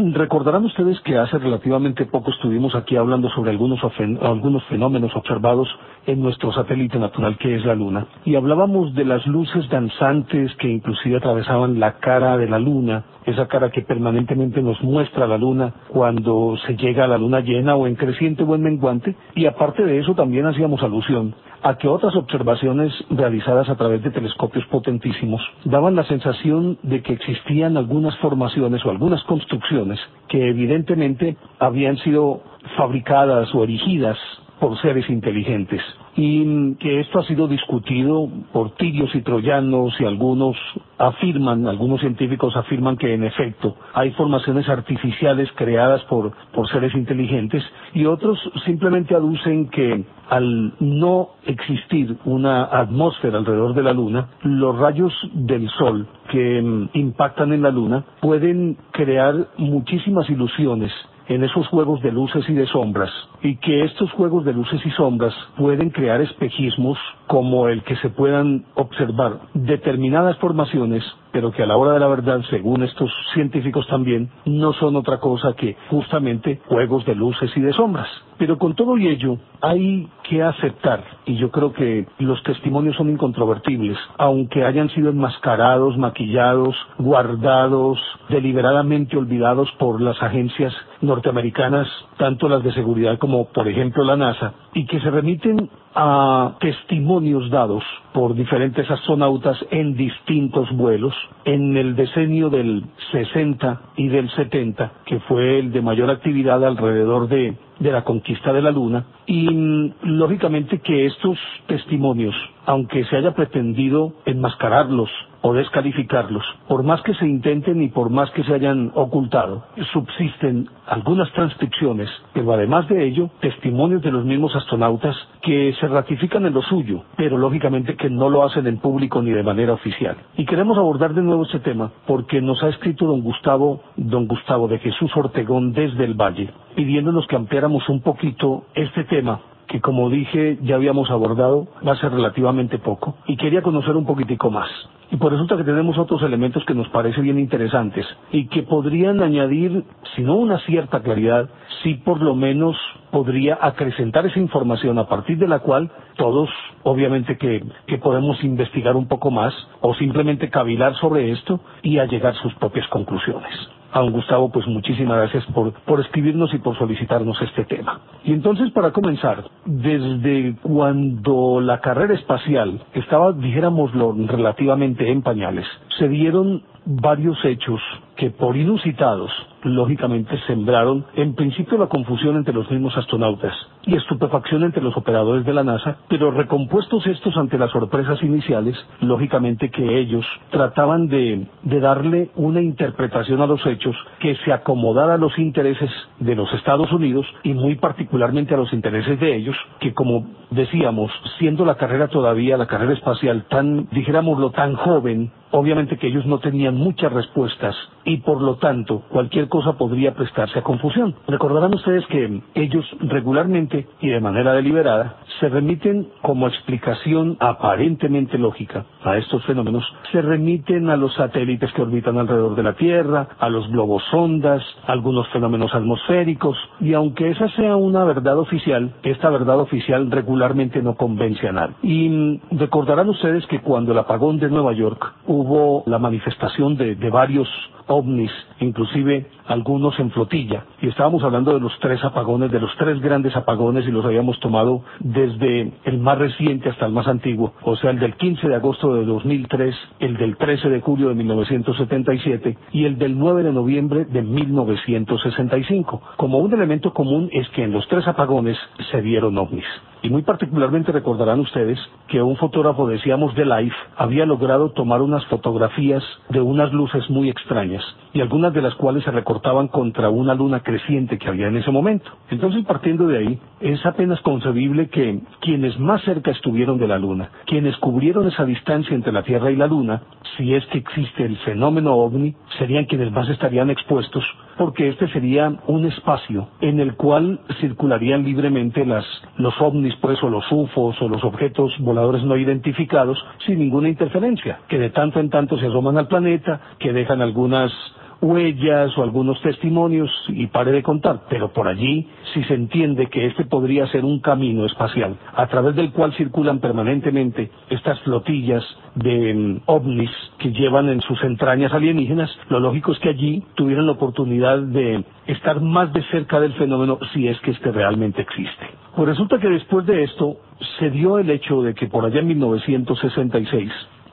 Recordarán ustedes que hace relativamente poco estuvimos aquí hablando sobre algunos, algunos fenómenos observados en nuestro satélite natural que es la Luna. Y hablábamos de las luces danzantes que inclusive atravesaban la cara de la Luna, esa cara que permanentemente nos muestra la Luna cuando se llega a la Luna llena o en creciente o en menguante. Y aparte de eso también hacíamos alusión a que otras observaciones realizadas a través de telescopios potentísimos daban la sensación de que existían algunas formaciones o algunas construcciones que evidentemente habían sido fabricadas o erigidas por seres inteligentes. Y que esto ha sido discutido por tirios y troyanos y algunos afirman, algunos científicos afirman que en efecto hay formaciones artificiales creadas por, por seres inteligentes y otros simplemente aducen que al no existir una atmósfera alrededor de la Luna, los rayos del Sol que mm, impactan en la Luna pueden crear muchísimas ilusiones en esos juegos de luces y de sombras, y que estos juegos de luces y sombras pueden crear espejismos como el que se puedan observar determinadas formaciones, pero que a la hora de la verdad, según estos científicos también, no son otra cosa que justamente juegos de luces y de sombras. Pero con todo y ello, hay que aceptar, y yo creo que los testimonios son incontrovertibles, aunque hayan sido enmascarados, maquillados, guardados, deliberadamente olvidados por las agencias norteamericanas, tanto las de seguridad como, por ejemplo, la NASA, y que se remiten a testimonios dados por diferentes astronautas en distintos vuelos en el decenio del 60 y del 70, que fue el de mayor actividad alrededor de, de la conquista de la Luna, y mm, lógicamente que estos testimonios, aunque se haya pretendido enmascararlos o descalificarlos, por más que se intenten y por más que se hayan ocultado, subsisten algunas transcripciones, pero además de ello, testimonios de los mismos astronautas que se ratifican en lo suyo, pero lógicamente que no lo hacen en público ni de manera oficial. Y queremos abordar de nuevo este tema porque nos ha escrito don Gustavo, don Gustavo de Jesús Ortegón desde el Valle, pidiéndonos que ampliáramos un poquito este tema que como dije ya habíamos abordado ser relativamente poco y quería conocer un poquitico más. Y por resulta que tenemos otros elementos que nos parecen bien interesantes y que podrían añadir, si no una cierta claridad, sí por lo menos podría acrecentar esa información a partir de la cual todos, obviamente que, que podemos investigar un poco más o simplemente cavilar sobre esto y a llegar a sus propias conclusiones a don Gustavo, pues muchísimas gracias por, por escribirnos y por solicitarnos este tema. Y entonces, para comenzar, desde cuando la carrera espacial estaba, dijéramoslo, relativamente en pañales, se dieron varios hechos que por inusitados, lógicamente sembraron en principio la confusión entre los mismos astronautas y estupefacción entre los operadores de la NASA, pero recompuestos estos ante las sorpresas iniciales, lógicamente que ellos trataban de, de darle una interpretación a los hechos que se acomodara a los intereses de los Estados Unidos y muy particularmente a los intereses de ellos, que como decíamos, siendo la carrera todavía, la carrera espacial tan, dijéramoslo, tan joven, obviamente que ellos no tenían muchas respuestas y por lo tanto cualquier cosa podría prestarse a confusión. Recordarán ustedes que ellos regularmente y de manera deliberada se remiten como explicación aparentemente lógica a estos fenómenos, se remiten a los satélites que orbitan alrededor de la Tierra, a los globos sondas, algunos fenómenos atmosféricos y aunque esa sea una verdad oficial, esta verdad oficial regularmente no convence a nadie. Y recordarán ustedes que cuando el apagón de Nueva York hubo la manifestación de, varios ovnis, inclusive algunos en flotilla. Y estábamos hablando de los tres apagones, de los tres grandes apagones y los habíamos tomado desde el más reciente hasta el más antiguo, o sea, el del 15 de agosto de 2003, el del 13 de julio de 1977 y el del 9 de noviembre de 1965. Como un elemento común es que en los tres apagones se vieron ovnis. Y muy particularmente recordarán ustedes que un fotógrafo, decíamos, de Life, había logrado tomar unas fotografías de unas luces muy extrañas y algunas de las cuales se recortaban contra una luna creciente que había en ese momento. Entonces, partiendo de ahí, es apenas concebible que quienes más cerca estuvieron de la luna, quienes cubrieron esa distancia entre la Tierra y la luna, si es que existe el fenómeno ovni, serían quienes más estarían expuestos porque este sería un espacio en el cual circularían libremente las, los ovnis, pues, o los UFOs, o los objetos voladores no identificados, sin ninguna interferencia, que de tanto en tanto se asoman al planeta, que dejan algunas huellas o algunos testimonios y pare de contar, pero por allí si se entiende que este podría ser un camino espacial a través del cual circulan permanentemente estas flotillas de mm, ovnis que llevan en sus entrañas alienígenas, lo lógico es que allí tuvieran la oportunidad de estar más de cerca del fenómeno si es que este realmente existe. Pues resulta que después de esto se dio el hecho de que por allá en 1966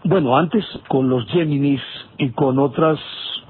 bueno, antes con los Geminis y con otras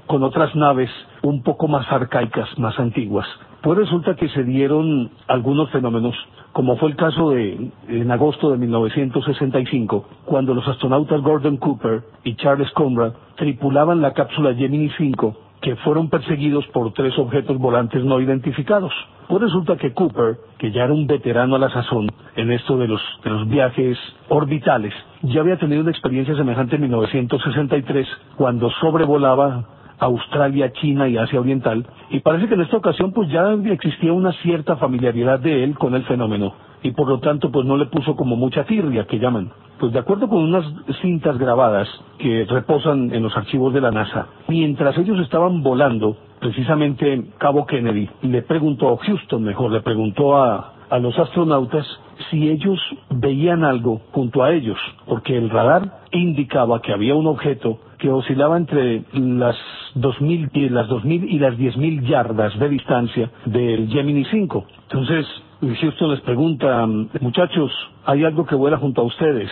con otras naves un poco más arcaicas, más antiguas. Pues resulta que se dieron algunos fenómenos, como fue el caso de en agosto de 1965, cuando los astronautas Gordon Cooper y Charles Conrad tripulaban la cápsula Gemini 5 que fueron perseguidos por tres objetos volantes no identificados. Pues resulta que Cooper, que ya era un veterano a la sazón en esto de los, de los viajes orbitales, ya había tenido una experiencia semejante en 1963 cuando sobrevolaba Australia, China y Asia Oriental, y parece que en esta ocasión pues ya existía una cierta familiaridad de él con el fenómeno, y por lo tanto pues no le puso como mucha tirria que llaman. Pues de acuerdo con unas cintas grabadas que reposan en los archivos de la NASA, mientras ellos estaban volando, precisamente Cabo Kennedy le preguntó, Houston mejor, le preguntó a, a los astronautas si ellos veían algo junto a ellos, porque el radar indicaba que había un objeto que oscilaba entre las 2.000 y las 2.000 y las 10.000 yardas de distancia del Gemini 5. Entonces, Houston les pregunta, muchachos, ¿hay algo que vuela junto a ustedes?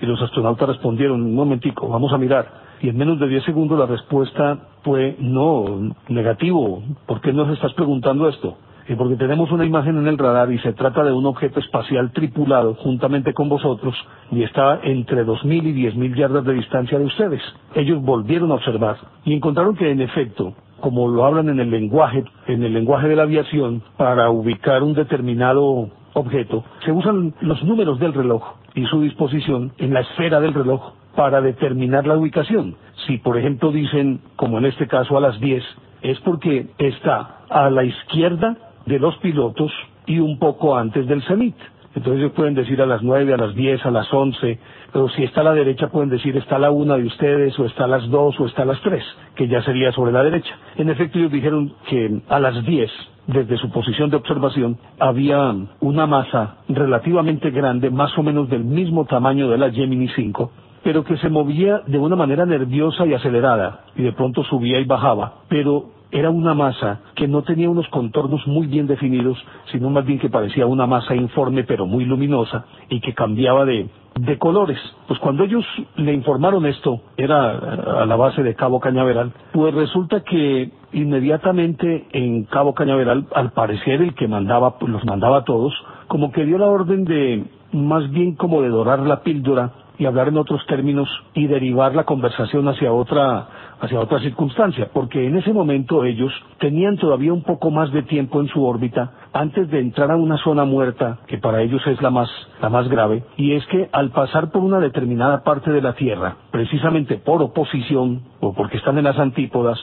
Y los astronautas respondieron, un momentico, vamos a mirar. Y en menos de 10 segundos la respuesta fue, no, negativo, ¿por qué nos estás preguntando esto? Y porque tenemos una imagen en el radar y se trata de un objeto espacial tripulado juntamente con vosotros y está entre 2.000 y 10.000 yardas de distancia de ustedes. Ellos volvieron a observar y encontraron que en efecto, como lo hablan en el lenguaje, en el lenguaje de la aviación, para ubicar un determinado objeto, se usan los números del reloj y su disposición en la esfera del reloj para determinar la ubicación. Si por ejemplo dicen, como en este caso a las 10, es porque está a la izquierda de los pilotos y un poco antes del cenit. Entonces ellos pueden decir a las nueve, a las diez, a las once, pero si está a la derecha pueden decir está a la una de ustedes, o está a las dos, o está a las tres, que ya sería sobre la derecha. En efecto ellos dijeron que a las diez, desde su posición de observación, había una masa relativamente grande, más o menos del mismo tamaño de la Gemini 5, pero que se movía de una manera nerviosa y acelerada, y de pronto subía y bajaba, pero era una masa que no tenía unos contornos muy bien definidos, sino más bien que parecía una masa informe pero muy luminosa y que cambiaba de, de colores. Pues cuando ellos le informaron esto, era a la base de Cabo Cañaveral, pues resulta que inmediatamente en Cabo Cañaveral, al parecer el que mandaba, pues los mandaba a todos, como que dio la orden de, más bien como de dorar la píldora y hablar en otros términos y derivar la conversación hacia otra hacia otra circunstancia, porque en ese momento ellos tenían todavía un poco más de tiempo en su órbita antes de entrar a una zona muerta, que para ellos es la más, la más grave, y es que al pasar por una determinada parte de la Tierra, precisamente por oposición o porque están en las antípodas,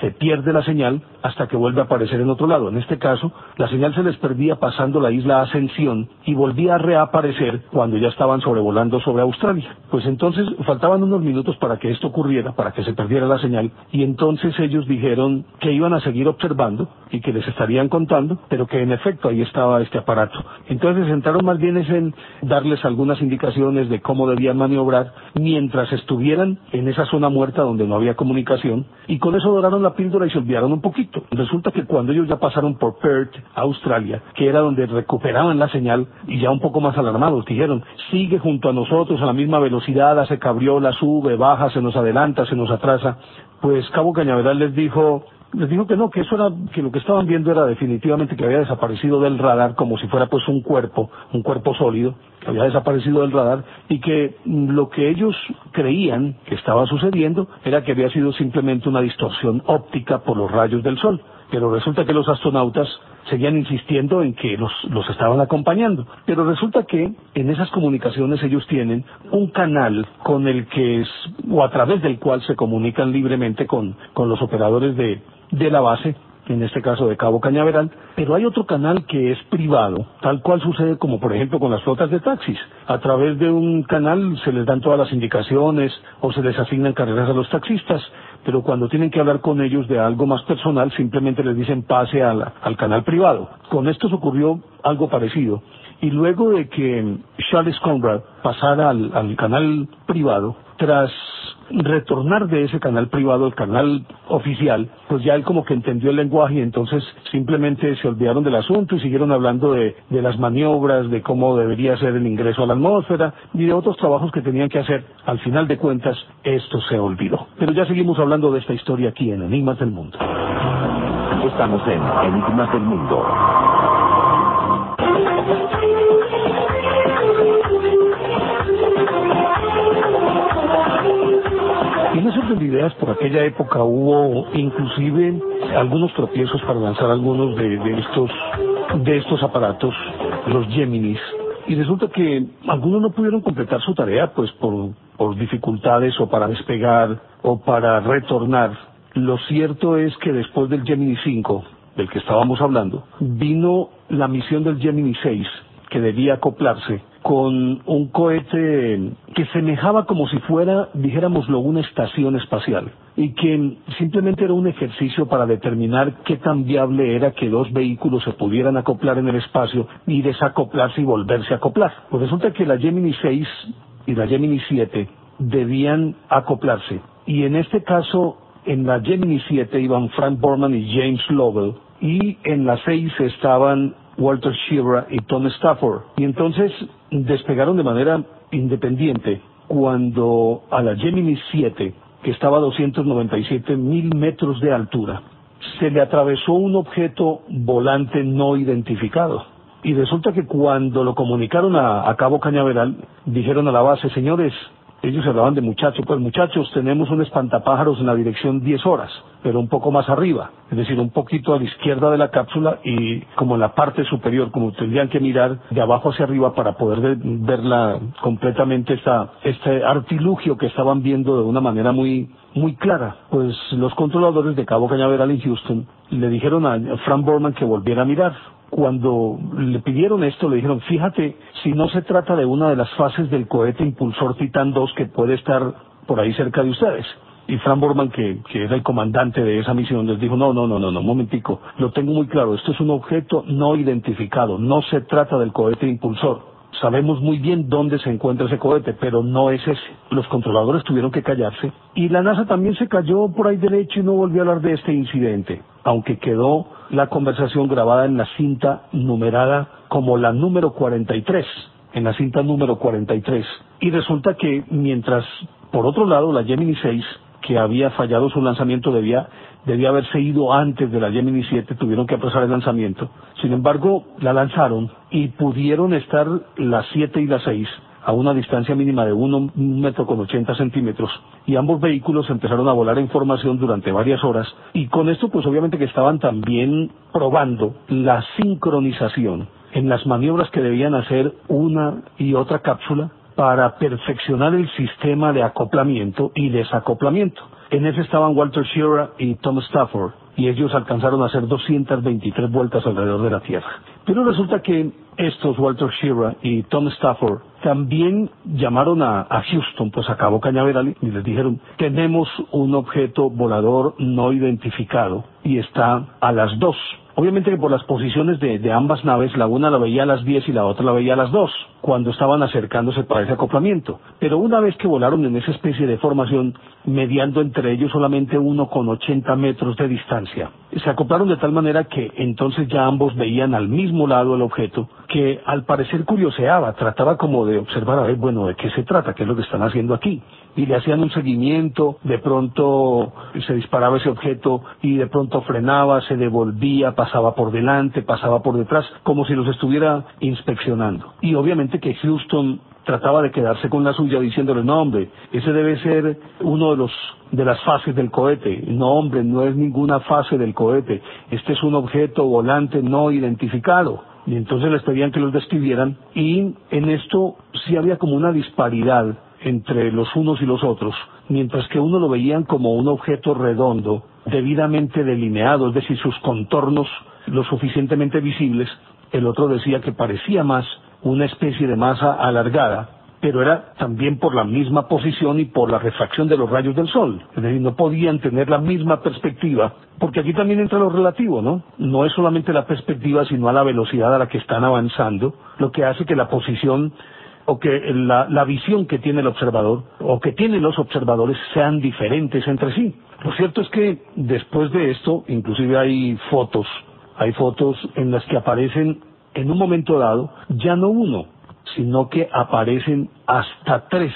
se pierde la señal hasta que vuelve a aparecer en otro lado. En este caso, la señal se les perdía pasando la isla Ascensión y volvía a reaparecer cuando ya estaban sobrevolando sobre Australia. Pues entonces faltaban unos minutos para que esto ocurriera, para que se perdiera la señal, y entonces ellos dijeron que iban a seguir observando y que les estarían contando, pero que en efecto ahí estaba este aparato. Entonces se sentaron más bien en darles algunas indicaciones de cómo debían maniobrar mientras estuvieran en esa zona muerta donde no había comunicación, y con eso la píldora y se olvidaron un poquito. Resulta que cuando ellos ya pasaron por Perth, Australia, que era donde recuperaban la señal, y ya un poco más alarmados, dijeron, sigue junto a nosotros a la misma velocidad, hace cabriola, sube, baja, se nos adelanta, se nos atrasa, pues Cabo Cañaveral les dijo, les dijo que no, que eso era, que lo que estaban viendo era definitivamente que había desaparecido del radar como si fuera pues un cuerpo, un cuerpo sólido, que había desaparecido del radar y que lo que ellos creían que estaba sucediendo era que había sido simplemente una distorsión óptica por los rayos del sol. Pero resulta que los astronautas seguían insistiendo en que los, los estaban acompañando. Pero resulta que en esas comunicaciones ellos tienen un canal con el que es, o a través del cual se comunican libremente con, con los operadores de, de la base en este caso de Cabo Cañaveral, pero hay otro canal que es privado, tal cual sucede como por ejemplo con las flotas de taxis. A través de un canal se les dan todas las indicaciones o se les asignan carreras a los taxistas, pero cuando tienen que hablar con ellos de algo más personal simplemente les dicen pase al canal privado. Con esto ocurrió algo parecido. Y luego de que Charles Conrad pasara al canal privado, tras retornar de ese canal privado al canal oficial, pues ya él como que entendió el lenguaje y entonces simplemente se olvidaron del asunto y siguieron hablando de, de las maniobras, de cómo debería ser el ingreso a la atmósfera y de otros trabajos que tenían que hacer. Al final de cuentas, esto se olvidó. Pero ya seguimos hablando de esta historia aquí en Enigmas del Mundo. Estamos en Enigmas del Mundo. Orden de ideas, por aquella época hubo inclusive algunos tropiezos para lanzar algunos de, estos de estos aparatos, los Geminis, y resulta que algunos no pudieron completar su tarea pues por, por dificultades o para despegar o para retornar. Lo cierto es que después del Gemini 5, del que estábamos hablando, vino la misión del Gemini 6, que debía acoplarse con un cohete que semejaba como si fuera, dijéramoslo, una estación espacial y que simplemente era un ejercicio para determinar qué tan viable era que dos vehículos se pudieran acoplar en el espacio y desacoplarse y volverse a acoplar. Pues resulta que la Gemini 6 y la Gemini 7 debían acoplarse y en este caso en la Gemini 7 iban Frank Borman y James Lovell y en la 6 estaban Walter Shivra y Tom Stafford. Y entonces despegaron de manera independiente cuando a la Gemini 7, que estaba a 297 mil metros de altura, se le atravesó un objeto volante no identificado. Y resulta que cuando lo comunicaron a Cabo Cañaveral, dijeron a la base, señores, ellos hablaban de muchachos, pues muchachos, tenemos un espantapájaros en la dirección 10 horas, pero un poco más arriba, es decir, un poquito a la izquierda de la cápsula y como en la parte superior, como tendrían que mirar de abajo hacia arriba para poder verla completamente esta, este artilugio que estaban viendo de una manera muy, muy clara. Pues los controladores de Cabo Cañaveral en Houston le dijeron a Frank Borman que volviera a mirar cuando le pidieron esto, le dijeron, fíjate, si no se trata de una de las fases del cohete impulsor Titan 2 que puede estar por ahí cerca de ustedes. Y Frank Borman, que, que era el comandante de esa misión, les dijo, no, no, no, no, no, momentico, lo tengo muy claro, esto es un objeto no identificado, no se trata del cohete impulsor. Sabemos muy bien dónde se encuentra ese cohete, pero no es ese. Los controladores tuvieron que callarse y la NASA también se cayó por ahí derecho y no volvió a hablar de este incidente, aunque quedó la conversación grabada en la cinta numerada como la número 43, en la cinta número 43. Y resulta que mientras, por otro lado, la Gemini 6, que había fallado su lanzamiento, debía, debía haberse ido antes de la Gemini 7, tuvieron que apresar el lanzamiento. Sin embargo, la lanzaron y pudieron estar las 7 y las 6 a una distancia mínima de un metro con 80 centímetros y ambos vehículos empezaron a volar en formación durante varias horas y con esto pues obviamente que estaban también probando la sincronización en las maniobras que debían hacer una y otra cápsula para perfeccionar el sistema de acoplamiento y desacoplamiento. En ese estaban Walter Shearer y Tom Stafford, y ellos alcanzaron a hacer 223 vueltas alrededor de la Tierra. Pero resulta que estos, Walter Shearer y Tom Stafford, también llamaron a, Houston, pues a Cabo Cañaveral, y les dijeron, tenemos un objeto volador no identificado y está a las dos Obviamente que por las posiciones de, ambas naves, la una la veía a las 10 y la otra la veía a las 2, cuando estaban acercándose para ese acoplamiento. Pero una vez que volaron en esa especie de formación, mediando entre ellos solamente uno con 80 metros de distancia, se acoplaron de tal manera que entonces ya ambos veían al mismo lado el objeto, que al parecer curioseaba, trataba como de observar, a ver, bueno, ¿de qué se trata? ¿Qué es lo que están haciendo aquí? Y le hacían un seguimiento, de pronto se disparaba ese objeto y de pronto frenaba, se devolvía, pasaba por delante, pasaba por detrás, como si los estuviera inspeccionando. Y obviamente que Houston trataba de quedarse con la suya diciéndole, no hombre, ese debe ser uno de los de las fases del cohete. No hombre, no es ninguna fase del cohete. Este es un objeto volante no identificado. Y entonces les pedían que los despidieran y en esto sí había como una disparidad entre los unos y los otros, mientras que uno lo veían como un objeto redondo, debidamente delineado, es decir, sus contornos lo suficientemente visibles, el otro decía que parecía más una especie de masa alargada, pero era también por la misma posición y por la refracción de los rayos del sol. Es decir, no podían tener la misma perspectiva, porque aquí también entra lo relativo, ¿no? No es solamente la perspectiva, sino a la velocidad a la que están avanzando, lo que hace que la posición o que la, visión que tiene el observador o que tienen los observadores sean diferentes entre sí. Lo cierto es que después de esto, inclusive hay fotos, hay fotos en las que aparecen en un momento dado ya no uno, sino que aparecen hasta tres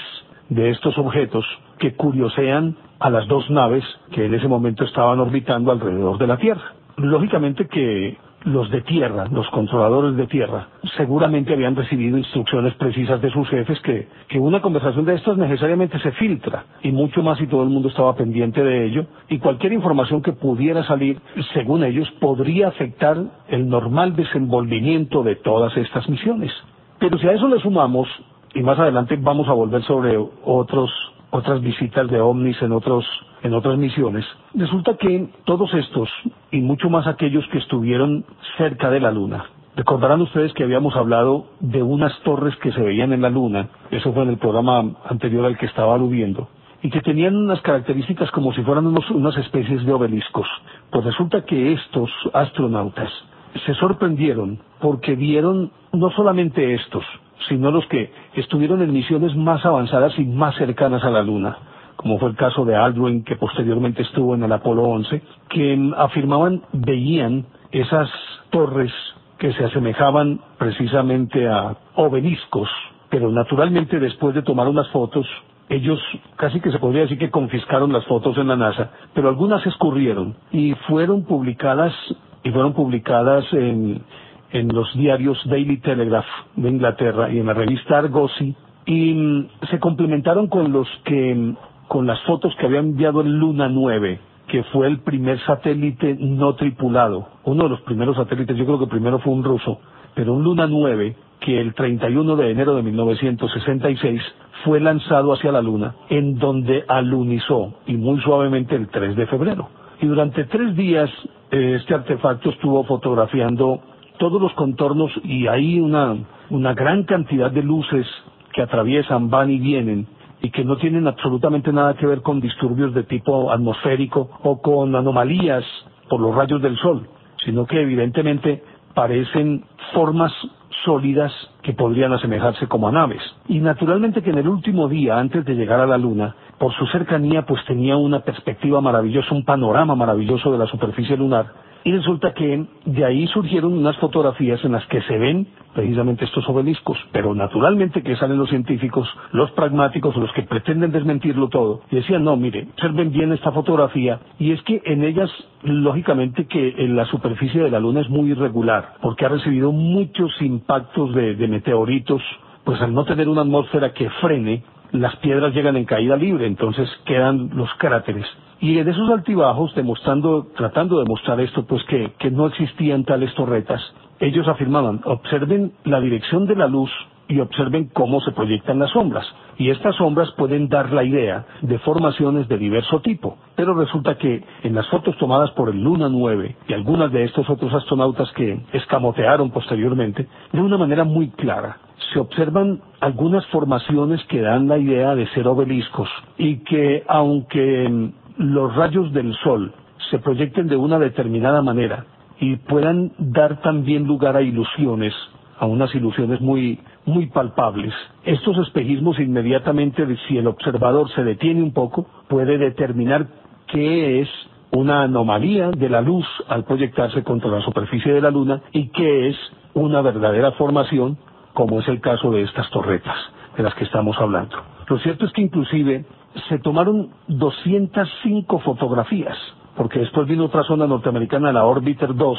de estos objetos que curiosean a las dos naves que en ese momento estaban orbitando alrededor de la Tierra. Lógicamente que los de tierra, los controladores de tierra, seguramente habían recibido instrucciones precisas de sus jefes que, que una conversación de estas necesariamente se filtra y mucho más si todo el mundo estaba pendiente de ello y cualquier información que pudiera salir, según ellos, podría afectar el normal desenvolvimiento de todas estas misiones. Pero si a eso le sumamos, y más adelante vamos a volver sobre otros otras visitas de ovnis en otros en otras misiones. Resulta que todos estos y mucho más aquellos que estuvieron cerca de la luna. Recordarán ustedes que habíamos hablado de unas torres que se veían en la luna, eso fue en el programa anterior al que estaba aludiendo, y que tenían unas características como si fueran unas especies de obeliscos. Pues resulta que estos astronautas se sorprendieron porque vieron no solamente estos, sino los que estuvieron en misiones más avanzadas y más cercanas a la Luna, como fue el caso de Aldrin, que posteriormente estuvo en el Apolo 11, que afirmaban, veían esas torres que se asemejaban precisamente a obeliscos, pero naturalmente después de tomar unas fotos, ellos casi que se podría decir que confiscaron las fotos en la NASA, pero algunas escurrieron y fueron publicadas y fueron publicadas en, en los diarios Daily Telegraph de Inglaterra y en la revista Argosy y mm, se complementaron con los que mm, con las fotos que había enviado el Luna 9 que fue el primer satélite no tripulado, uno de los primeros satélites, yo creo que primero fue un ruso, pero un Luna 9 que el 31 de enero de 1966 fue lanzado hacia la Luna, en donde alunizó, y muy suavemente el 3 de febrero. Y durante tres días eh, este artefacto estuvo fotografiando todos los contornos y hay una, una gran cantidad de luces que atraviesan, van y vienen y que no tienen absolutamente nada que ver con disturbios de tipo atmosférico o con anomalías por los rayos del sol, sino que evidentemente parecen formas sólidas que podrían asemejarse como a naves. Y naturalmente que en el último día, antes de llegar a la Luna, por su cercanía, pues tenía una perspectiva maravillosa, un panorama maravilloso de la superficie lunar, y resulta que de ahí surgieron unas fotografías en las que se ven precisamente estos obeliscos, pero naturalmente que salen los científicos, los pragmáticos, los que pretenden desmentirlo todo, y decían, no, mire, observen bien esta fotografía, y es que en ellas, lógicamente que en la superficie de la Luna es muy irregular, porque ha recibido muchos impactos de meteoritos, pues al no tener una atmósfera que frene, las piedras llegan en caída libre, entonces quedan los cráteres. Y en esos altibajos, demostrando, tratando de mostrar esto, pues que, que no existían tales torretas, ellos afirmaban, observen la dirección de la luz y observen cómo se proyectan las sombras. Y estas sombras pueden dar la idea de formaciones de diverso tipo. Pero resulta que en las fotos tomadas por el Luna 9 y algunas de estos otros astronautas que escamotearon posteriormente, de una manera muy clara, se observan algunas formaciones que dan la idea de ser obeliscos y que aunque los rayos del Sol se proyecten de una determinada manera y puedan dar también lugar a ilusiones, a unas ilusiones muy, muy palpables. Estos espejismos inmediatamente, si el observador se detiene un poco, puede determinar qué es una anomalía de la luz al proyectarse contra la superficie de la Luna y qué es una verdadera formación, como es el caso de estas torretas de las que estamos hablando. Lo cierto es que inclusive se tomaron 205 fotografías, porque después vino otra zona norteamericana, la Orbiter 2,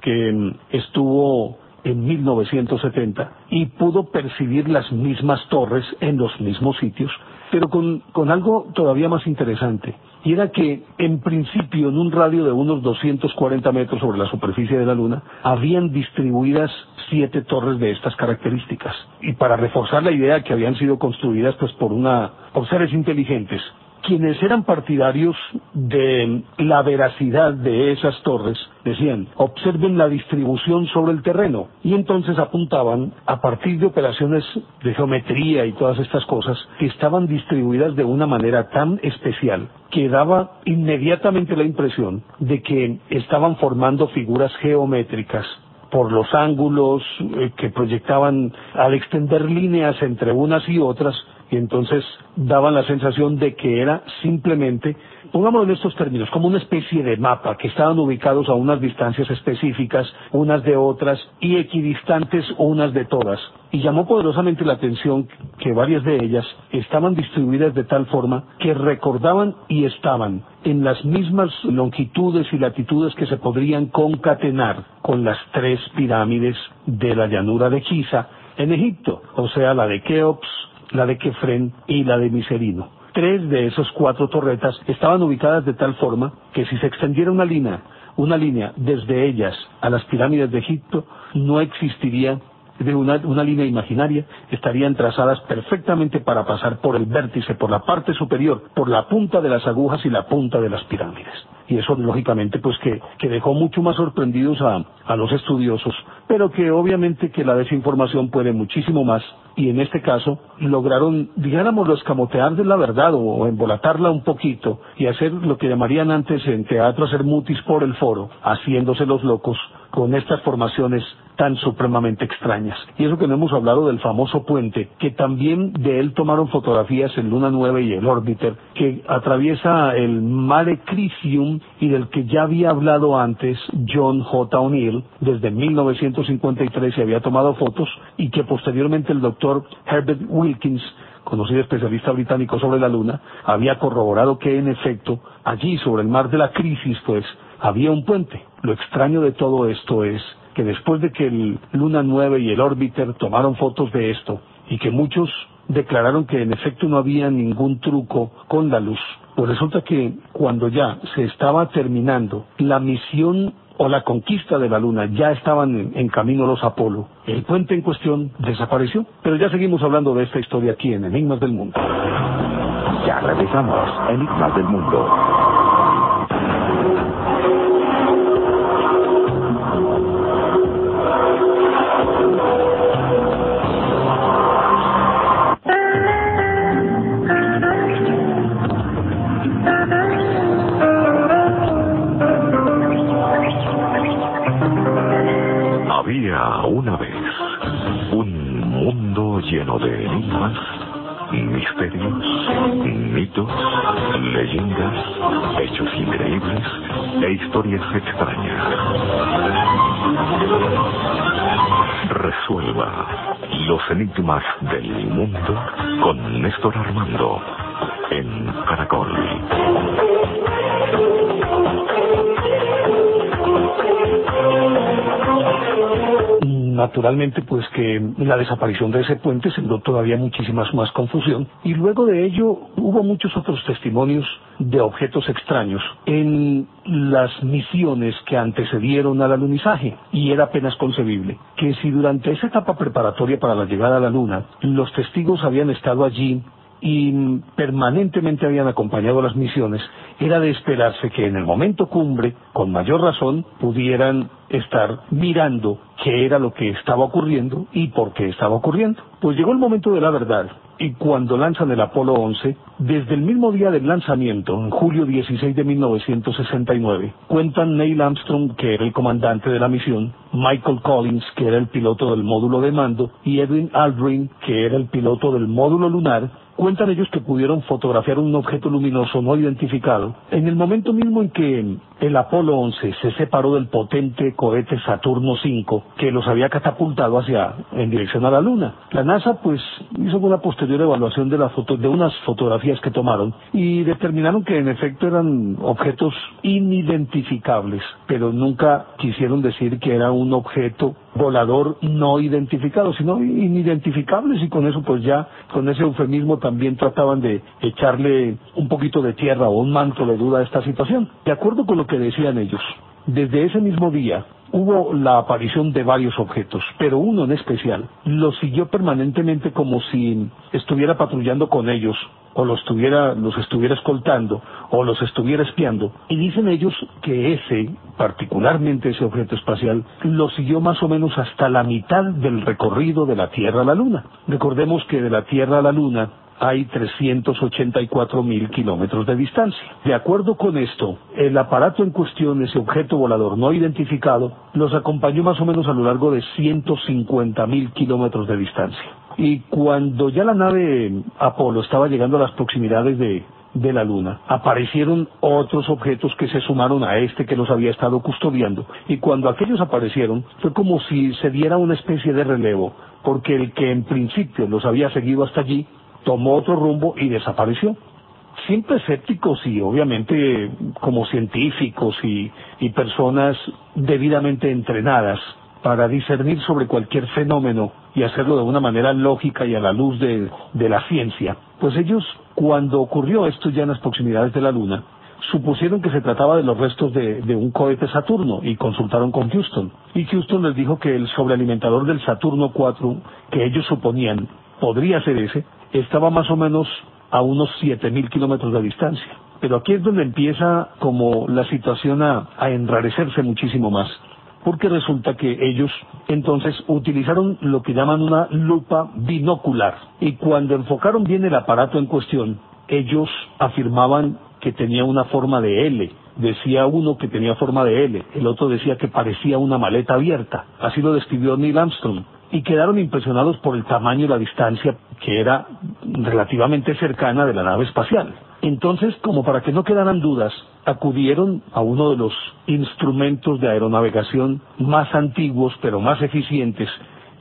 que mm, estuvo en 1970 y pudo percibir las mismas torres en los mismos sitios, pero con, algo todavía más interesante, y era que en principio en un radio de unos 240 metros sobre la superficie de la Luna habían distribuidas siete torres de estas características. Y para reforzar la idea que habían sido construidas pues por una por seres inteligentes, quienes eran partidarios de la veracidad de esas torres decían, observen la distribución sobre el terreno. Y entonces apuntaban a partir de operaciones de geometría y todas estas cosas que estaban distribuidas de una manera tan especial que daba inmediatamente la impresión de que estaban formando figuras geométricas por los ángulos eh, que proyectaban al extender líneas entre unas y otras y entonces daban la sensación de que era simplemente, pongámoslo en estos términos, como una especie de mapa, que estaban ubicados a unas distancias específicas, unas de otras, y equidistantes unas de todas. Y llamó poderosamente la atención que varias de ellas estaban distribuidas de tal forma que recordaban y estaban en las mismas longitudes y latitudes que se podrían concatenar con las tres pirámides de la llanura de Giza en Egipto, o sea, la de Keops, la de Kefren y la de Miserino. Tres de esos cuatro torretas estaban ubicadas de tal forma que si se extendiera una línea, una línea desde ellas a las pirámides de Egipto, no existiría de una, una, línea imaginaria, estarían trazadas perfectamente para pasar por el vértice, por la parte superior, por la punta de las agujas y la punta de las pirámides. Y eso, lógicamente, pues que, que dejó mucho más sorprendidos a, a los estudiosos, pero que obviamente que la desinformación puede muchísimo más y en este caso lograron, dijéramos, escamotear de la verdad o embolatarla un poquito y hacer lo que llamarían antes en teatro hacer mutis por el foro, haciéndose los locos con estas formaciones tan supremamente extrañas. Y eso que no hemos hablado del famoso puente, que también de él tomaron fotografías en Luna 9 y el Orbiter, que atraviesa el Mare Crisium y del que ya había hablado antes John J. O'Neill, desde 1953 se había tomado fotos y que posteriormente el doctor Herbert Wilkins conocido especialista británico sobre la Luna, había corroborado que en efecto allí sobre el mar de la crisis pues había un puente. Lo extraño de todo esto es que después de que el Luna 9 y el Orbiter tomaron fotos de esto y que muchos declararon que en efecto no había ningún truco con la luz, pues resulta que cuando ya se estaba terminando la misión o la conquista de la Luna, ya estaban en, en, camino los Apolo, el puente en cuestión desapareció. Pero ya seguimos hablando de esta historia aquí en Enigmas del Mundo. Ya regresamos, Enigmas del Mundo. Enigmas del mundo con Néstor Armando en Caracol. Naturalmente, pues que la desaparición de ese puente sembró todavía muchísimas más confusión y luego de ello hubo muchos otros testimonios de objetos extraños en las misiones que antecedieron al alunizaje y era apenas concebible que si durante esa etapa preparatoria para la llegada a la Luna los testigos habían estado allí y permanentemente habían acompañado las misiones, era de esperarse que en el momento cumbre, con mayor razón, pudieran estar mirando qué era lo que estaba ocurriendo y por qué estaba ocurriendo. Pues llegó el momento de la verdad y cuando lanzan el Apolo 11, desde el mismo día del lanzamiento, en julio 16 de 1969, cuentan Neil Armstrong, que era el comandante de la misión, Michael Collins, que era el piloto del módulo de mando, y Edwin Aldrin, que era el piloto del módulo lunar, Cuentan ellos que pudieron fotografiar un objeto luminoso no identificado en el momento mismo en que el Apolo 11 se separó del potente cohete Saturno V que los había catapultado hacia en dirección a la Luna. La NASA pues hizo una posterior evaluación de, la foto, de unas fotografías que tomaron y determinaron que en efecto eran objetos inidentificables, pero nunca quisieron decir que era un objeto volador no identificado, sino inidentificables y con eso pues ya, con ese eufemismo también trataban de echarle un poquito de tierra o un manto de duda a esta situación. De acuerdo con lo que decían ellos, desde ese mismo día hubo la aparición de varios objetos, pero uno en especial los siguió permanentemente como si estuviera patrullando con ellos, o los estuviera, los estuviera escoltando, o los estuviera espiando. Y dicen ellos que ese, particularmente ese objeto espacial, lo siguió más o menos hasta la mitad del recorrido de la Tierra a la Luna. Recordemos que de la Tierra a la Luna hay 384 mil kilómetros de distancia. De acuerdo con esto, el aparato en cuestión, ese objeto volador no identificado, los acompañó más o menos a lo largo de 150 mil kilómetros de distancia. Y cuando ya la nave Apolo estaba llegando a las proximidades de, de la Luna, aparecieron otros objetos que se sumaron a este que los había estado custodiando. Y cuando aquellos aparecieron, fue como si se diera una especie de relevo, porque el que en principio los había seguido hasta allí tomó otro rumbo y desapareció. Siempre escépticos y obviamente como científicos y, personas debidamente entrenadas para discernir sobre cualquier fenómeno y hacerlo de una manera lógica y a la luz de, la ciencia, pues ellos, cuando ocurrió esto ya en las proximidades de la Luna, supusieron que se trataba de los restos de, de, un cohete Saturno y consultaron con Houston. Y Houston les dijo que el sobrealimentador del Saturno 4, que ellos suponían podría ser ese, estaba más o menos a unos 7.000 kilómetros de distancia. Pero aquí es donde empieza como la situación a, a enrarecerse muchísimo más porque resulta que ellos entonces utilizaron lo que llaman una lupa binocular y cuando enfocaron bien el aparato en cuestión, ellos afirmaban que tenía una forma de L. Decía uno que tenía forma de L, el otro decía que parecía una maleta abierta. Así lo describió Neil Armstrong y quedaron impresionados por el tamaño y la distancia que era relativamente cercana de la nave espacial. Entonces, como para que no quedaran dudas, acudieron a uno de los instrumentos de aeronavegación más antiguos pero más eficientes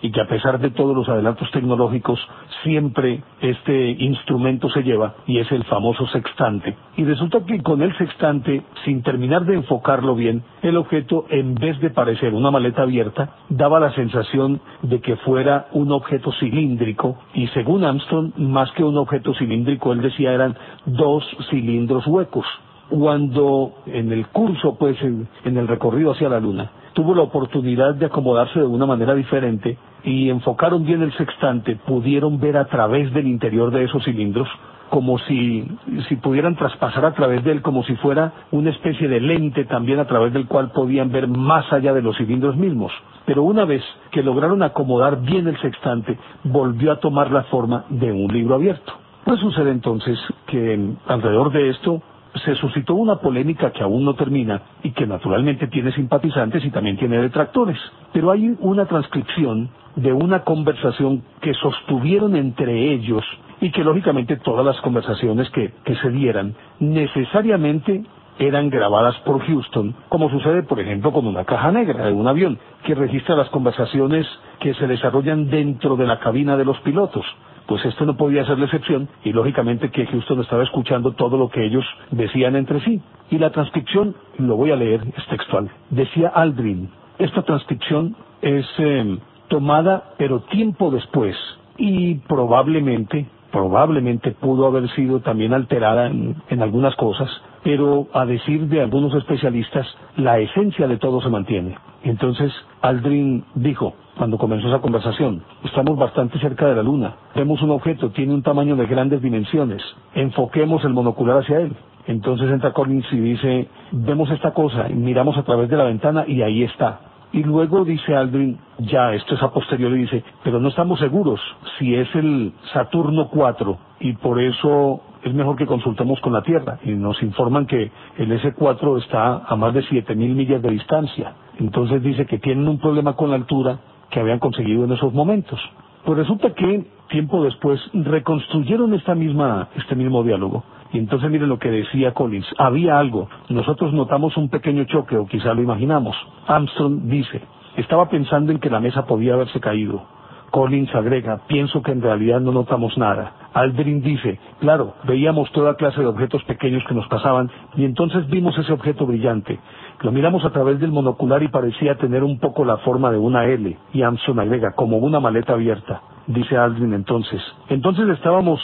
y que a pesar de todos los adelantos tecnológicos, siempre este instrumento se lleva y es el famoso sextante. Y resulta que con el sextante, sin terminar de enfocarlo bien, el objeto, en vez de parecer una maleta abierta, daba la sensación de que fuera un objeto cilíndrico y según Armstrong, más que un objeto cilíndrico, él decía eran dos cilindros huecos cuando en el curso, pues en, el recorrido hacia la Luna, tuvo la oportunidad de acomodarse de una manera diferente y enfocaron bien el sextante, pudieron ver a través del interior de esos cilindros como si, si pudieran traspasar a través de él, como si fuera una especie de lente también a través del cual podían ver más allá de los cilindros mismos. Pero una vez que lograron acomodar bien el sextante, volvió a tomar la forma de un libro abierto. Pues sucede entonces que alrededor de esto se suscitó una polémica que aún no termina y que naturalmente tiene simpatizantes y también tiene detractores. Pero hay una transcripción de una conversación que sostuvieron entre ellos y que lógicamente todas las conversaciones que, que se dieran necesariamente eran grabadas por Houston, como sucede por ejemplo con una caja negra de un avión, que registra las conversaciones que se desarrollan dentro de la cabina de los pilotos pues esto no podía ser la excepción y lógicamente que Houston estaba escuchando todo lo que ellos decían entre sí. Y la transcripción, lo voy a leer, es textual. Decía Aldrin, esta transcripción es em, tomada pero tiempo después y probablemente, probablemente pudo haber sido también alterada en algunas cosas, pero a decir de algunos especialistas, la esencia de todo se mantiene. Entonces Aldrin dijo, cuando comenzó esa conversación, estamos bastante cerca de la Luna, vemos un objeto, tiene un tamaño de grandes dimensiones, enfoquemos el monocular hacia él. Entonces entra Collins y dice, vemos esta cosa, miramos a través de la ventana y ahí está. Y luego dice Aldrin, ya, esto es a posteriori, dice, pero no estamos seguros si es el Saturno 4 y por eso es mejor que consultemos con la Tierra. Y nos informan que el S4 está a más de 7.000 millas de distancia. Entonces dice que tienen un problema con la altura que habían conseguido en esos momentos. Pues resulta que tiempo después reconstruyeron esta misma, este mismo diálogo. Y entonces miren lo que decía Collins. Había algo. Nosotros notamos un pequeño choque, o quizá lo imaginamos. Armstrong dice, estaba pensando en que la mesa podía haberse caído. Collins agrega, pienso que en realidad no notamos nada. Aldrin dice, claro, veíamos toda clase de objetos pequeños que nos pasaban y entonces vimos ese objeto brillante. Lo miramos a través del monocular y parecía tener un poco la forma de una L. Y Armstrong agrega, como una maleta abierta. Dice Aldrin entonces. Entonces estábamos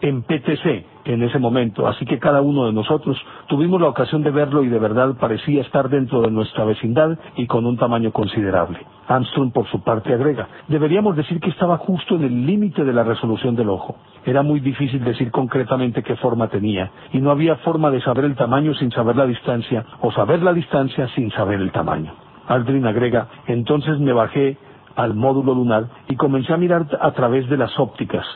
en PTC en ese momento, así que cada uno de nosotros tuvimos la ocasión de verlo y de verdad parecía estar dentro de nuestra vecindad y con un tamaño considerable. Armstrong por su parte agrega, deberíamos decir que estaba justo en el límite de la resolución del ojo. Era muy difícil decir concretamente qué forma tenía y no había forma de saber el tamaño sin saber la distancia o saber la distancia sin saber el tamaño. Aldrin agrega, entonces me bajé al módulo lunar y comencé a mirar a través de las ópticas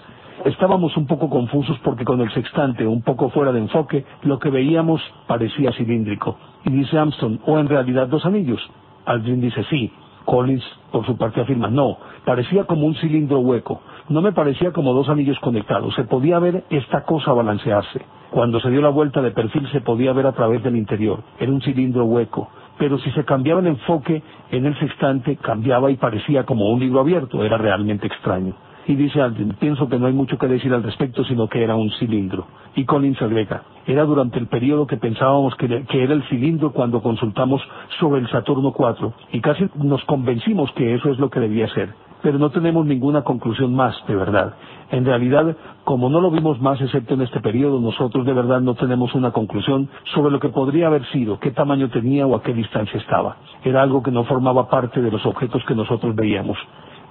Estábamos un poco confusos porque con el sextante un poco fuera de enfoque, lo que veíamos parecía cilíndrico. Y dice Armstrong, o en realidad dos anillos. Aldrin dice sí. Collins, por su parte, afirma, no, parecía como un cilindro hueco. No me parecía como dos anillos conectados. Se podía ver esta cosa balancearse. Cuando se dio la vuelta de perfil se podía ver a través del interior. Era un cilindro hueco. Pero si se cambiaba el enfoque en el sextante, cambiaba y parecía como un libro abierto. Era realmente extraño. Y dice alguien, pienso que no hay mucho que decir al respecto, sino que era un cilindro. Y Collins agrega, era durante el periodo que pensábamos que, que, era el cilindro cuando consultamos sobre el Saturno 4 y casi nos convencimos que eso es lo que debía ser. Pero no tenemos ninguna conclusión más, de verdad. En realidad, como no lo vimos más excepto en este periodo, nosotros de verdad no tenemos una conclusión sobre lo que podría haber sido, qué tamaño tenía o a qué distancia estaba. Era algo que no formaba parte de los objetos que nosotros veíamos.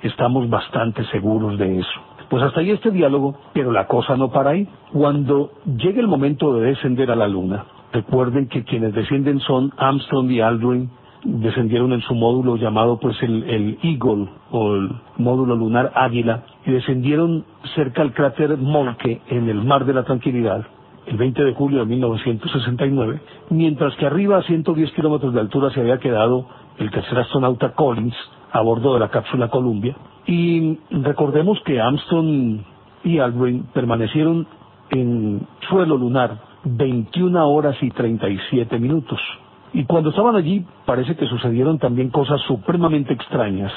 Estamos bastante seguros de eso. Pues hasta ahí este diálogo, pero la cosa no para ahí. Cuando llegue el momento de descender a la Luna, recuerden que quienes descienden son Armstrong y Aldrin, descendieron en su módulo llamado pues el, el, Eagle o el módulo lunar Águila y descendieron cerca al cráter Molke en el Mar de la Tranquilidad el 20 de julio de 1969, mientras que arriba a 110 kilómetros de altura se había quedado el tercer astronauta Collins a bordo de la cápsula Columbia. Y recordemos que Armstrong y Aldrin permanecieron en suelo lunar 21 horas y 37 minutos. Y cuando estaban allí parece que sucedieron también cosas supremamente extrañas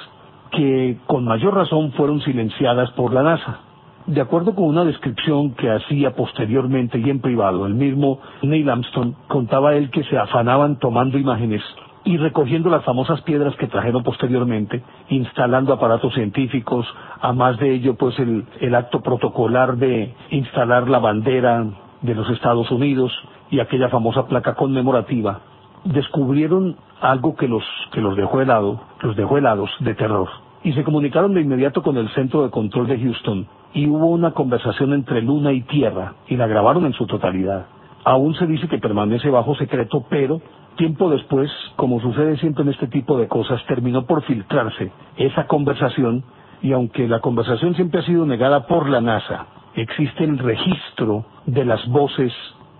que con mayor razón fueron silenciadas por la NASA. De acuerdo con una descripción que hacía posteriormente y en privado, el mismo Neil Armstrong contaba él que se afanaban tomando imágenes y recogiendo las famosas piedras que trajeron posteriormente, instalando aparatos científicos, a más de ello pues el, el acto protocolar de instalar la bandera de los Estados Unidos y aquella famosa placa conmemorativa, descubrieron algo que los, que los dejó helado, los dejó helados de terror. Y se comunicaron de inmediato con el centro de control de Houston y hubo una conversación entre Luna y Tierra y la grabaron en su totalidad. Aún se dice que permanece bajo secreto, pero Tiempo después, como sucede siempre en este tipo de cosas, terminó por filtrarse esa conversación y aunque la conversación siempre ha sido negada por la NASA, existe el registro de las voces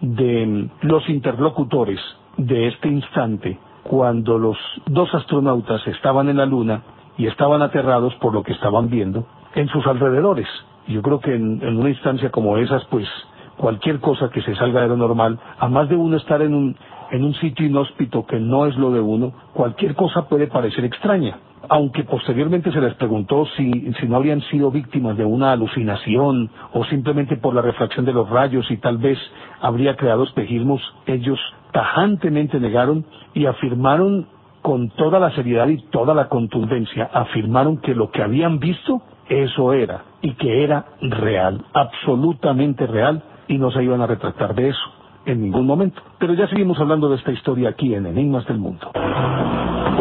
de los interlocutores de este instante cuando los dos astronautas estaban en la Luna y estaban aterrados por lo que estaban viendo en sus alrededores. Yo creo que en, en una instancia como esas, pues cualquier cosa que se salga de lo normal, a más de uno estar en un, en un sitio inhóspito que no es lo de uno, cualquier cosa puede parecer extraña. Aunque posteriormente se les preguntó si, si no habrían sido víctimas de una alucinación o simplemente por la refracción de los rayos y tal vez habría creado espejismos, ellos tajantemente negaron y afirmaron con toda la seriedad y toda la contundencia, afirmaron que lo que habían visto, eso era, y que era real, absolutamente real, y no se iban a retractar de eso en ningún momento. Pero ya seguimos hablando de esta historia aquí en Enigmas del Mundo.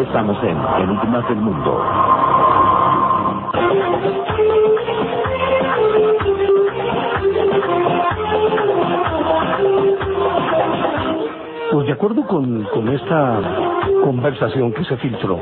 Estamos en Enigmas del Mundo. Pues de acuerdo con, con esta conversación que se filtró,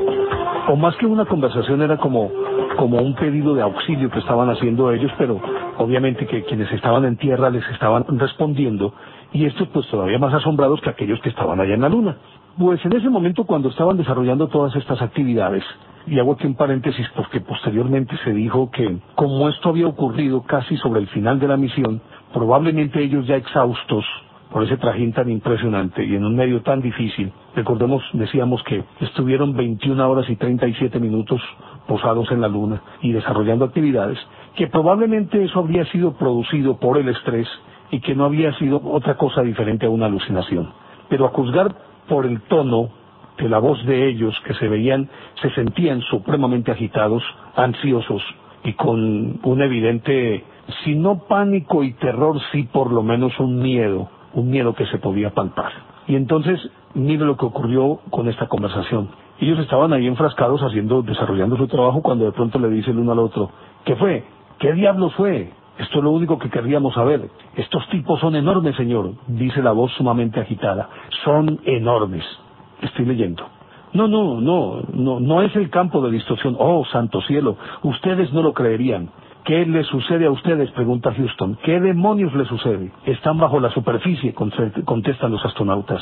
o más que una conversación era como, como un pedido de auxilio que estaban haciendo ellos, pero obviamente que quienes estaban en tierra les estaban respondiendo, y estos pues todavía más asombrados que aquellos que estaban allá en la luna. Pues en ese momento cuando estaban desarrollando todas estas actividades, y hago aquí un paréntesis porque posteriormente se dijo que como esto había ocurrido casi sobre el final de la misión, probablemente ellos ya exhaustos por ese trajín tan impresionante y en un medio tan difícil. Recordemos, decíamos que estuvieron 21 horas y 37 minutos posados en la luna y desarrollando actividades, que probablemente eso habría sido producido por el estrés y que no había sido otra cosa diferente a una alucinación. Pero a juzgar por el tono de la voz de ellos, que se veían, se sentían supremamente agitados, ansiosos y con un evidente, si no pánico y terror, sí por lo menos un miedo, un miedo que se podía palpar. Y entonces, mire lo que ocurrió con esta conversación. Ellos estaban ahí enfrascados haciendo, desarrollando su trabajo cuando de pronto le dice el uno al otro, ¿qué fue? ¿Qué diablos fue? Esto es lo único que querríamos saber. Estos tipos son enormes, señor, dice la voz sumamente agitada. Son enormes. Estoy leyendo. No, no, no, no, no es el campo de distorsión. Oh, santo cielo, ustedes no lo creerían. ¿Qué les sucede a ustedes? pregunta Houston. ¿Qué demonios les sucede? Están bajo la superficie, contestan los astronautas.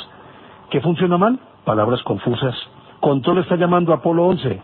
¿Qué funciona mal? Palabras confusas. Control está llamando a Apolo 11.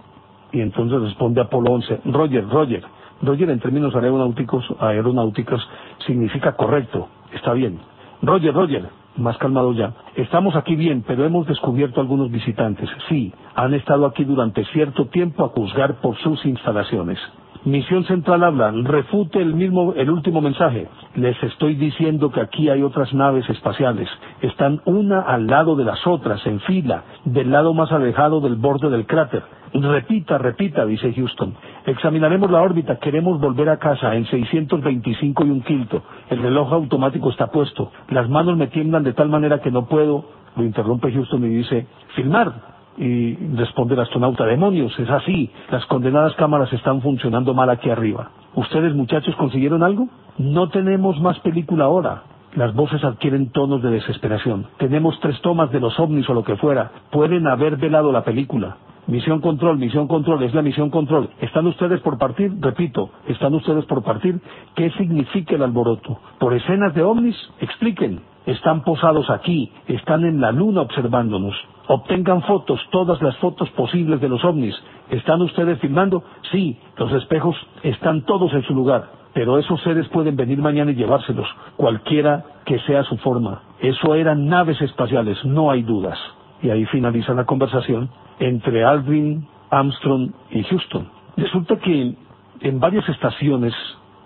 Y entonces responde Apolo 11. Roger, Roger. Roger en términos aeronáuticos, aeronáuticos significa correcto. Está bien. Roger, Roger. Más calmado ya. Estamos aquí bien, pero hemos descubierto algunos visitantes. Sí, han estado aquí durante cierto tiempo a juzgar por sus instalaciones. Misión Central habla, refute el mismo, el último mensaje. Les estoy diciendo que aquí hay otras naves espaciales. Están una al lado de las otras, en fila, del lado más alejado del borde del cráter. Repita, repita, dice Houston. Examinaremos la órbita, queremos volver a casa en 625 y un quinto. El reloj automático está puesto. Las manos me tiemblan de tal manera que no puedo. Lo interrumpe Houston y dice, filmar. Y responde el astronauta, demonios, es así, las condenadas cámaras están funcionando mal aquí arriba. ¿Ustedes muchachos consiguieron algo? No tenemos más película ahora. Las voces adquieren tonos de desesperación. Tenemos tres tomas de los ovnis o lo que fuera. Pueden haber velado la película. Misión control, misión control, es la misión control. ¿Están ustedes por partir? Repito, ¿están ustedes por partir? ¿Qué significa el alboroto? ¿Por escenas de ovnis? Expliquen. Están posados aquí, están en la luna observándonos. Obtengan fotos, todas las fotos posibles de los ovnis. ¿Están ustedes filmando? Sí, los espejos están todos en su lugar. Pero esos seres pueden venir mañana y llevárselos, cualquiera que sea su forma. Eso eran naves espaciales, no hay dudas. Y ahí finaliza la conversación entre Aldrin, Armstrong y Houston. Resulta que en varias estaciones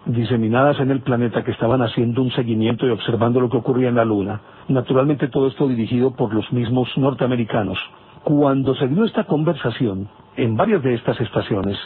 diseminadas en el planeta que estaban haciendo un seguimiento y observando lo que ocurría en la Luna, naturalmente todo esto dirigido por los mismos norteamericanos. Cuando se dio esta conversación, en varias de estas estaciones,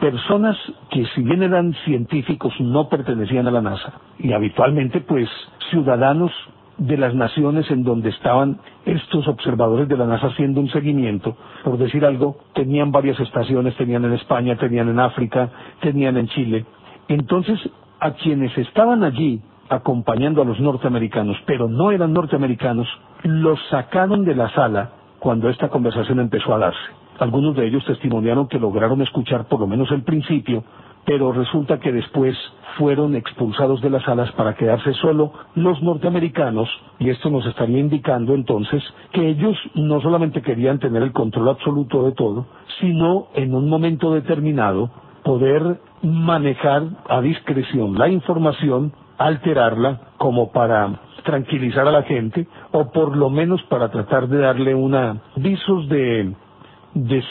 personas que si bien eran científicos no pertenecían a la NASA, y habitualmente pues ciudadanos de las naciones en donde estaban estos observadores de la NASA haciendo un seguimiento, por decir algo, tenían varias estaciones, tenían en España, tenían en África, tenían en Chile. Entonces, a quienes estaban allí acompañando a los norteamericanos, pero no eran norteamericanos, los sacaron de la sala cuando esta conversación empezó a darse. Algunos de ellos testimoniaron que lograron escuchar por lo menos el principio, pero resulta que después fueron expulsados de las salas para quedarse solo los norteamericanos, y esto nos estaría indicando entonces que ellos no solamente querían tener el control absoluto de todo, sino en un momento determinado poder manejar a discreción la información, alterarla como para tranquilizar a la gente o por lo menos para tratar de darle una visos de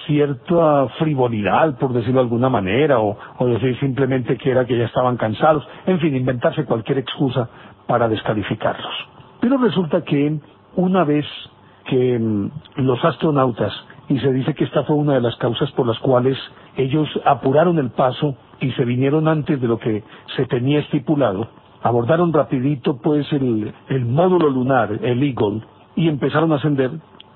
cierta frivolidad, por decirlo de alguna manera, o, o decir simplemente que era que ya estaban cansados, en fin, inventarse cualquier excusa para descalificarlos. Pero resulta que una vez que mm, los astronautas y se dice que esta fue una de las causas por las cuales ellos apuraron el paso y se vinieron antes de lo que se tenía estipulado. Abordaron rapidito pues el, el módulo lunar, el Eagle, y empezaron a ascender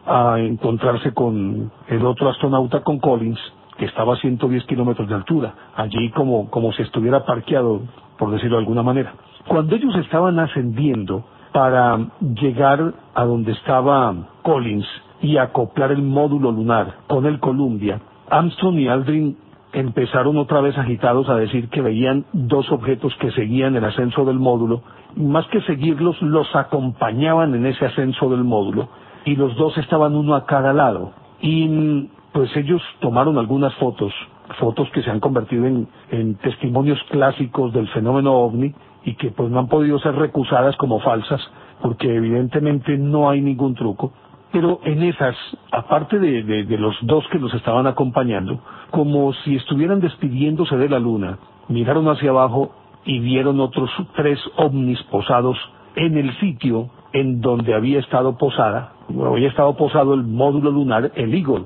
a encontrarse con el otro astronauta, con Collins, que estaba a 110 kilómetros de altura, allí como, como si estuviera parqueado, por decirlo de alguna manera. Cuando ellos estaban ascendiendo para llegar a donde estaba Collins y acoplar el módulo lunar con el Columbia, Armstrong y Aldrin empezaron otra vez agitados a decir que veían dos objetos que seguían el ascenso del módulo, más que seguirlos, los acompañaban en ese ascenso del módulo, y los dos estaban uno a cada lado. Y pues ellos tomaron algunas fotos, fotos que se han convertido en, en testimonios clásicos del fenómeno ovni y que pues no han podido ser recusadas como falsas, porque evidentemente no hay ningún truco. Pero en esas, aparte de, de, los dos que los estaban acompañando, como si estuvieran despidiéndose de la luna, miraron hacia abajo y vieron otros tres ovnis posados en el sitio en donde había estado posada, había estado posado el módulo lunar, el Eagle.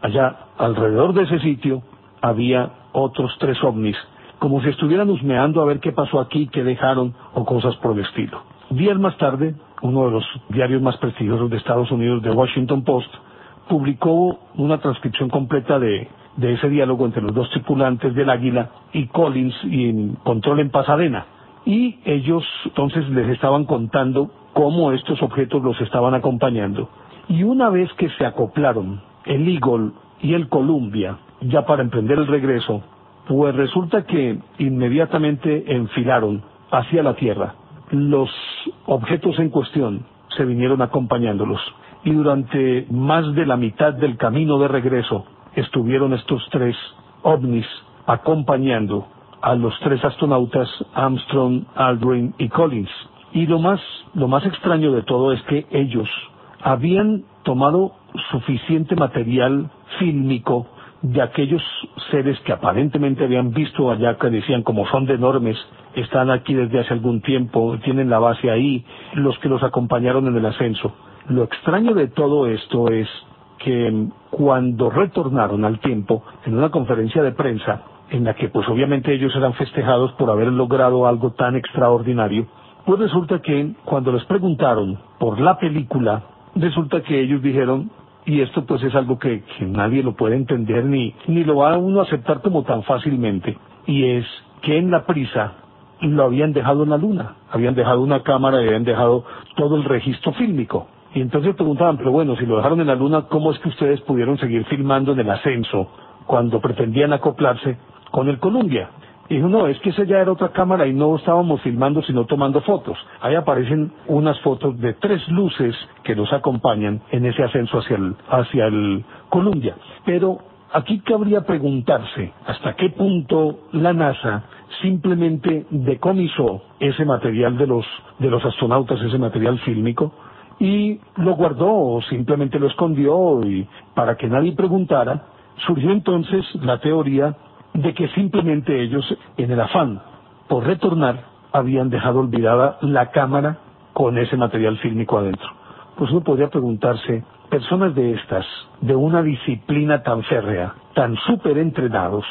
Allá, alrededor de ese sitio, había otros tres ovnis, como si estuvieran husmeando a ver qué pasó aquí, qué dejaron o cosas por el estilo. Días más tarde, uno de los diarios más prestigiosos de Estados Unidos, The Washington Post, publicó una transcripción completa de, ese diálogo entre los dos tripulantes del Águila y Collins y en control en Pasadena. Y ellos entonces les estaban contando cómo estos objetos los estaban acompañando. Y una vez que se acoplaron el Eagle y el Columbia, ya para emprender el regreso, pues resulta que inmediatamente enfilaron hacia la Tierra. Los objetos en cuestión se vinieron acompañándolos y durante más de la mitad del camino de regreso estuvieron estos tres ovnis acompañando a los tres astronautas Armstrong, Aldrin y Collins. Y lo más, lo más extraño de todo es que ellos habían tomado suficiente material fílmico de aquellos seres que aparentemente habían visto allá, que decían como son de enormes, están aquí desde hace algún tiempo, tienen la base ahí, los que los acompañaron en el ascenso. Lo extraño de todo esto es que cuando retornaron al tiempo, en una conferencia de prensa, en la que pues obviamente ellos eran festejados por haber logrado algo tan extraordinario, pues resulta que cuando les preguntaron por la película, resulta que ellos dijeron, y esto pues es algo que, nadie lo puede entender ni, ni lo va a uno aceptar como tan fácilmente, y es que en la prisa lo habían dejado en la luna, habían dejado una cámara y habían dejado todo el registro fílmico. Y entonces preguntaban, pero bueno, si lo dejaron en la luna, ¿cómo es que ustedes pudieron seguir filmando en el ascenso cuando pretendían acoplarse con el Columbia? Y dijo, no, es que esa ya era otra cámara y no estábamos filmando sino tomando fotos. Ahí aparecen unas fotos de tres luces que nos acompañan en ese ascenso hacia el, hacia el Columbia. Pero aquí cabría preguntarse hasta qué punto la NASA simplemente decomisó ese material de los, de los astronautas, ese material fílmico, y lo guardó o simplemente lo escondió y para que nadie preguntara, surgió entonces la teoría de que simplemente ellos, en el afán por retornar, habían dejado olvidada la cámara con ese material fílmico adentro. Pues uno podría preguntarse, personas de estas, de una disciplina tan férrea, tan súper entrenados,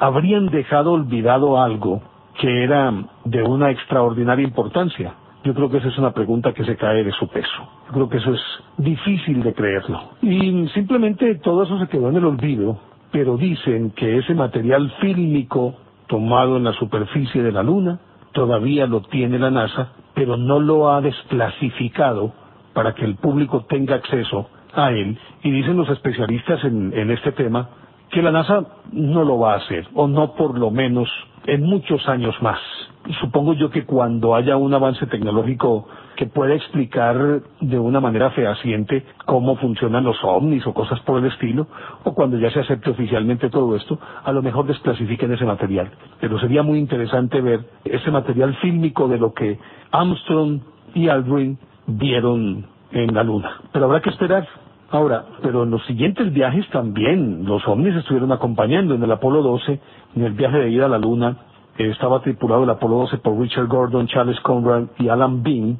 habrían dejado olvidado algo que era de una extraordinaria importancia. Yo creo que esa es una pregunta que se cae de su peso. Yo creo que eso es difícil de creerlo. Y simplemente todo eso se quedó en el olvido pero dicen que ese material fílmico tomado en la superficie de la Luna todavía lo tiene la NASA, pero no lo ha desclasificado para que el público tenga acceso a él. Y dicen los especialistas en, en este tema que la NASA no lo va a hacer, o no por lo menos en muchos años más. Supongo yo que cuando haya un avance tecnológico que pueda explicar de una manera fehaciente cómo funcionan los ovnis o cosas por el estilo, o cuando ya se acepte oficialmente todo esto, a lo mejor desclasifiquen ese material. Pero sería muy interesante ver ese material fílmico de lo que Armstrong y Aldrin vieron en la Luna. Pero habrá que esperar. Ahora, pero en los siguientes viajes también los ovnis estuvieron acompañando en el Apolo 12, en el viaje de ida a la Luna, estaba tripulado el Apolo 12 por Richard Gordon, Charles Conrad y Alan Bean,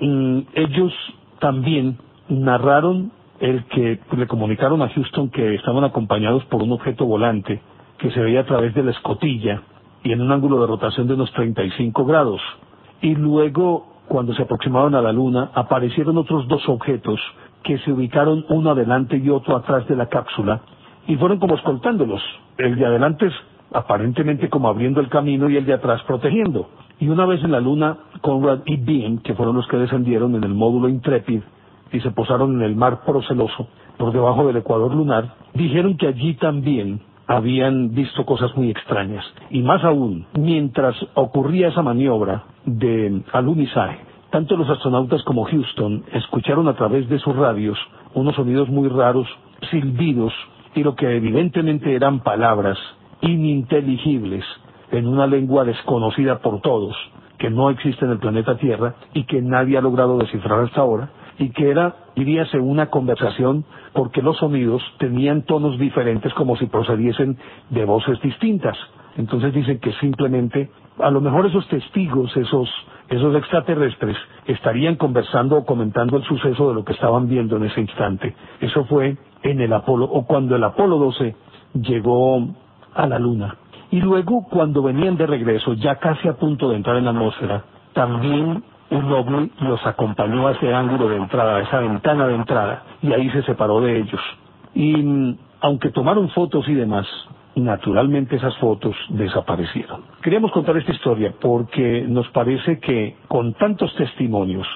y ellos también narraron el que le comunicaron a Houston que estaban acompañados por un objeto volante que se veía a través de la escotilla y en un ángulo de rotación de unos 35 grados. Y luego, cuando se aproximaron a la Luna, aparecieron otros dos objetos que se ubicaron uno adelante y otro atrás de la cápsula y fueron como escoltándolos. El de adelante aparentemente como abriendo el camino y el de atrás protegiendo. Y una vez en la Luna, Conrad y Bean, que fueron los que descendieron en el módulo Intrepid y se posaron en el mar proceloso por debajo del ecuador lunar, dijeron que allí también habían visto cosas muy extrañas. Y más aún, mientras ocurría esa maniobra de alunizaje, tanto los astronautas como Houston escucharon a través de sus radios unos sonidos muy raros, silbidos, y lo que evidentemente eran palabras ininteligibles en una lengua desconocida por todos, que no existe en el planeta Tierra y que nadie ha logrado descifrar hasta ahora, y que era, diríase, una conversación porque los sonidos tenían tonos diferentes como si procediesen de voces distintas. Entonces dicen que simplemente, a lo mejor esos testigos, esos, esos extraterrestres, estarían conversando o comentando el suceso de lo que estaban viendo en ese instante. Eso fue en el Apolo, o cuando el Apolo 12 llegó a la Luna. Y luego, cuando venían de regreso, ya casi a punto de entrar en la atmósfera, también un ovni los acompañó a ese ángulo de entrada, a esa ventana de entrada, y ahí se separó de ellos. Y mm, aunque tomaron fotos y demás, naturalmente esas fotos desaparecieron. Queríamos contar esta historia porque nos parece que con tantos testimonios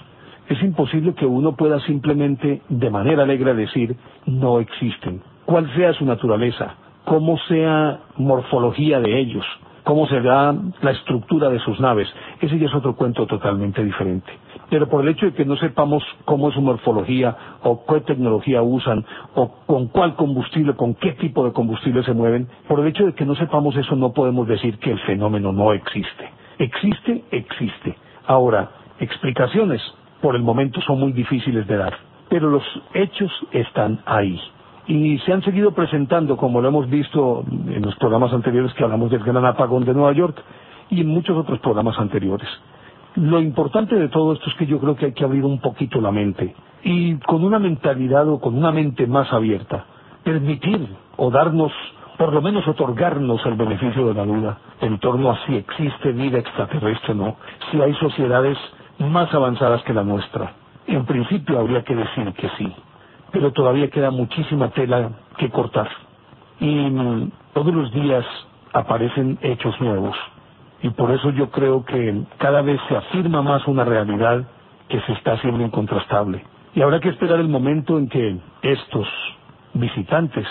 es imposible que uno pueda simplemente de manera alegre decir no existen, cuál sea su naturaleza, cómo sea morfología de ellos, cómo será la estructura de sus naves. Ese ya es otro cuento totalmente diferente. Pero por el hecho de que no sepamos cómo es su morfología o qué tecnología usan o con cuál combustible, con qué tipo de combustible se mueven, por el hecho de que no sepamos eso no podemos decir que el fenómeno no existe. Existe, existe. Ahora, explicaciones por el momento son muy difíciles de dar, pero los hechos están ahí y se han seguido presentando, como lo hemos visto en los programas anteriores que hablamos del gran apagón de Nueva York y en muchos otros programas anteriores. Lo importante de todo esto es que yo creo que hay que abrir un poquito la mente y con una mentalidad o con una mente más abierta, permitir o darnos, por lo menos otorgarnos el beneficio de la duda en torno a si existe vida extraterrestre o no, si hay sociedades más avanzadas que la nuestra. En principio habría que decir que sí, pero todavía queda muchísima tela que cortar. Y todos los días aparecen hechos nuevos. Y por eso yo creo que cada vez se afirma más una realidad que se está haciendo incontrastable. Y habrá que esperar el momento en que estos visitantes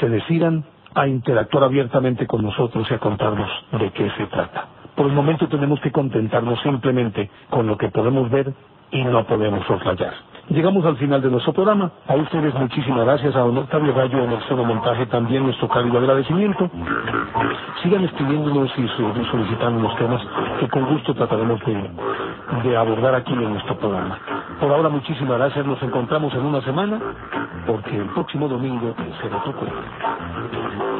se decidan a interactuar abiertamente con nosotros y a contarnos de qué se trata. Por el momento tenemos que contentarnos simplemente con lo que podemos ver y no podemos soslayar. Llegamos al final de nuestro programa. A ustedes muchísimas gracias. A don Octavio Rayo en el solo montaje también nuestro cálido agradecimiento. Sigan escribiéndonos y solicitando los temas que con gusto trataremos de, de abordar aquí en nuestro programa. Por ahora muchísimas gracias. Nos encontramos en una semana porque el próximo domingo será otro cuento.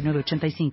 85